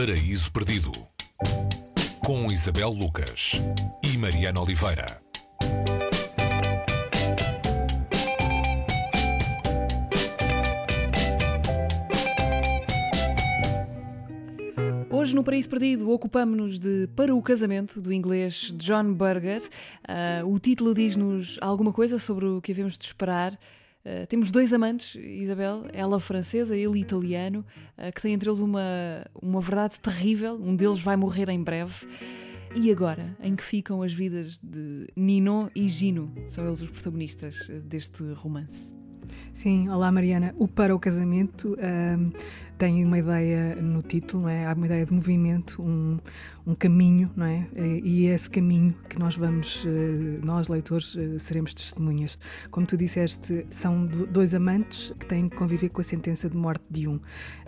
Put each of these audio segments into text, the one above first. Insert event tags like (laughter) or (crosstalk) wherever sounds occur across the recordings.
Paraíso Perdido com Isabel Lucas e Mariana Oliveira. Hoje no Paraíso Perdido ocupamos-nos de Para o Casamento, do inglês John Berger. Uh, o título diz-nos alguma coisa sobre o que havemos de esperar. Uh, temos dois amantes, Isabel, ela francesa, ele italiano, uh, que têm entre eles uma, uma verdade terrível. Um deles vai morrer em breve. E agora, em que ficam as vidas de Ninon e Gino? São eles os protagonistas deste romance. Sim, olá Mariana. O Para o Casamento um, tem uma ideia no título, é? há uma ideia de movimento, um, um caminho, não é? E é esse caminho que nós vamos, eh, nós leitores, eh, seremos testemunhas. Como tu disseste, são dois amantes que têm que conviver com a sentença de morte de um.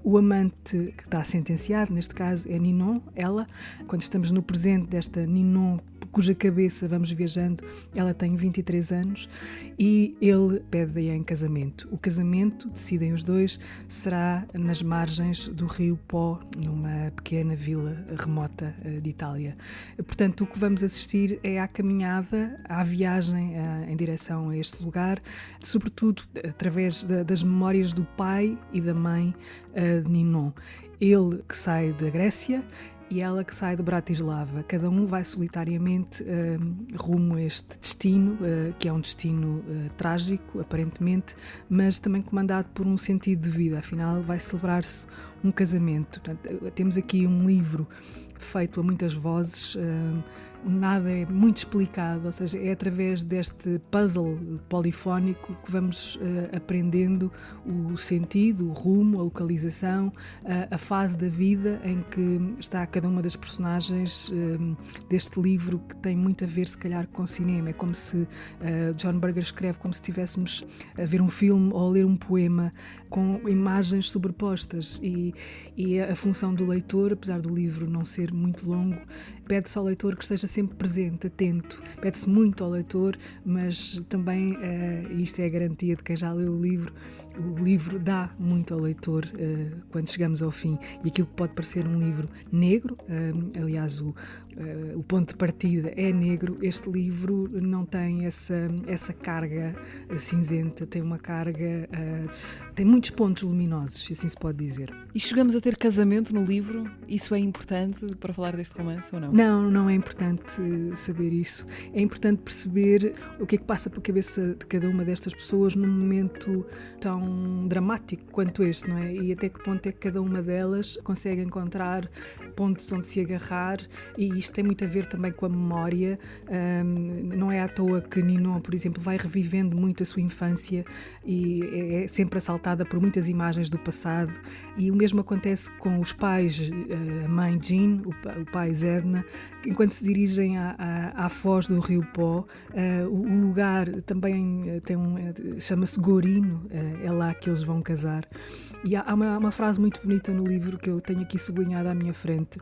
O amante que está sentenciado, neste caso, é Ninon, ela. Quando estamos no presente desta Ninon cuja cabeça vamos viajando, ela tem 23 anos e ele pede-a em casamento. O casamento, decidem os dois, será nas margens do rio Pó, numa pequena vila remota eh, de Itália. Portanto, o que vamos assistir é à caminhada, à viagem eh, em direção a este lugar, sobretudo através das memórias do pai e da mãe eh, de Ninon. Ele que sai da Grécia e ela que sai de Bratislava. Cada um vai solitariamente uh, rumo a este destino, uh, que é um destino uh, trágico, aparentemente, mas também comandado por um sentido de vida. Afinal, vai celebrar-se um casamento. Portanto, temos aqui um livro feito a muitas vozes nada é muito explicado, ou seja, é através deste puzzle polifónico que vamos uh, aprendendo o sentido, o rumo, a localização, uh, a fase da vida em que está cada uma das personagens deste livro que tem muito a ver, se calhar, com cinema. É como se John Berger escreve como se estivéssemos a ver um filme ou a ler um poema com imagens sobrepostas e, e a função do leitor, apesar do livro não ser muito longo, pede-se ao leitor que esteja sempre presente, atento. Pede-se muito ao leitor, mas também, uh, isto é a garantia de quem já leu o livro, o livro dá muito ao leitor uh, quando chegamos ao fim. E aquilo que pode parecer um livro negro, uh, aliás, o, uh, o ponto de partida é negro, este livro não tem essa, essa carga cinzenta, tem uma carga, tem muitos pontos luminosos, se assim se pode dizer. E chegamos a ter casamento no livro? Isso é importante para falar deste romance ou não? Não, não é importante saber isso. É importante perceber o que é que passa pela cabeça de cada uma destas pessoas num momento tão dramático quanto este, não é? E até que ponto é que cada uma delas consegue encontrar pontos onde se agarrar, e isto tem muito a ver também com a memória. Um, não é à toa que Ninon, por exemplo, vai revivendo muito a sua infância e é, é sempre assaltada por muitas imagens do passado. E o mesmo acontece com os pais, eh, a mãe Jean, o pai Zedna, enquanto se dirigem à, à, à foz do Rio Pó. Uh, o lugar também eh, tem um, chama-se Gorino, é lá que eles vão casar. E há uma, uma frase muito bonita no livro que eu tenho aqui sublinhada à minha frente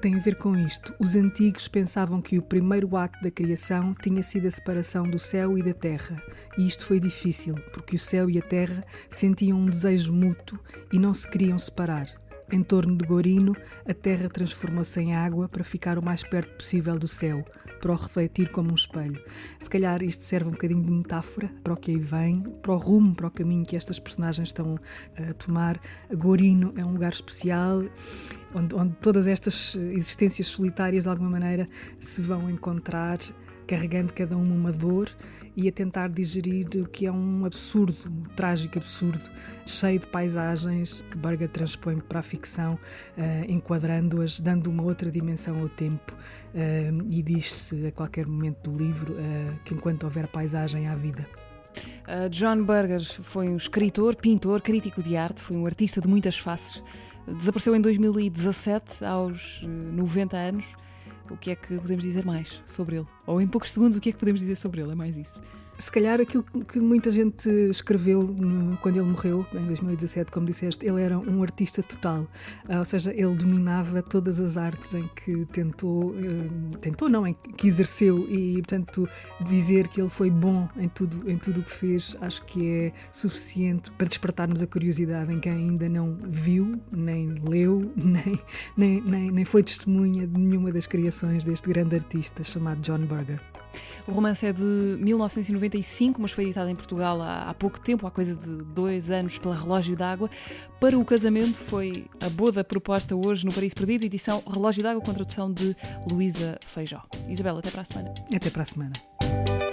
tem a ver com isto. Os antigos pensavam que o primeiro ato da criação tinha sido a separação do céu e da terra. E isto foi difícil, porque o céu e a terra sentiam um desejo mútuo e não se queriam separar. Em torno de Gorino, a terra transformou-se em água para ficar o mais perto possível do céu, para o refletir como um espelho. Se calhar isto serve um bocadinho de metáfora para o que aí vem, para o rumo, para o caminho que estas personagens estão a tomar. Gorino é um lugar especial onde, onde todas estas existências solitárias, de alguma maneira, se vão encontrar carregando cada uma uma dor e a tentar digerir o que é um absurdo, um trágico absurdo, cheio de paisagens que Berger transpõe para a ficção, uh, enquadrando-as, dando uma outra dimensão ao tempo. Uh, e diz-se a qualquer momento do livro uh, que enquanto houver paisagem há vida. John Berger foi um escritor, pintor, crítico de arte, foi um artista de muitas faces. Desapareceu em 2017, aos 90 anos. O que é que podemos dizer mais sobre ele? Ou em poucos segundos, o que é que podemos dizer sobre ele? É mais isso. Se calhar aquilo que muita gente escreveu no, quando ele morreu, em 2017, como disseste, ele era um artista total. Uh, ou seja, ele dominava todas as artes em que tentou, uh, tentou não, em que exerceu e, portanto, dizer que ele foi bom em tudo em tudo o que fez, acho que é suficiente para despertarmos a curiosidade em quem ainda não viu, nem leu, (laughs) nem, nem, nem, nem foi testemunha de nenhuma das criações deste grande artista chamado John Berger. O romance é de 1995, mas foi editado em Portugal há, há pouco tempo, há coisa de dois anos, pela Relógio d'Água. Para o casamento foi a boda proposta hoje no Paris Perdido, edição Relógio d'Água com tradução de Luísa Feijó. Isabel, até para a semana. Até para a semana.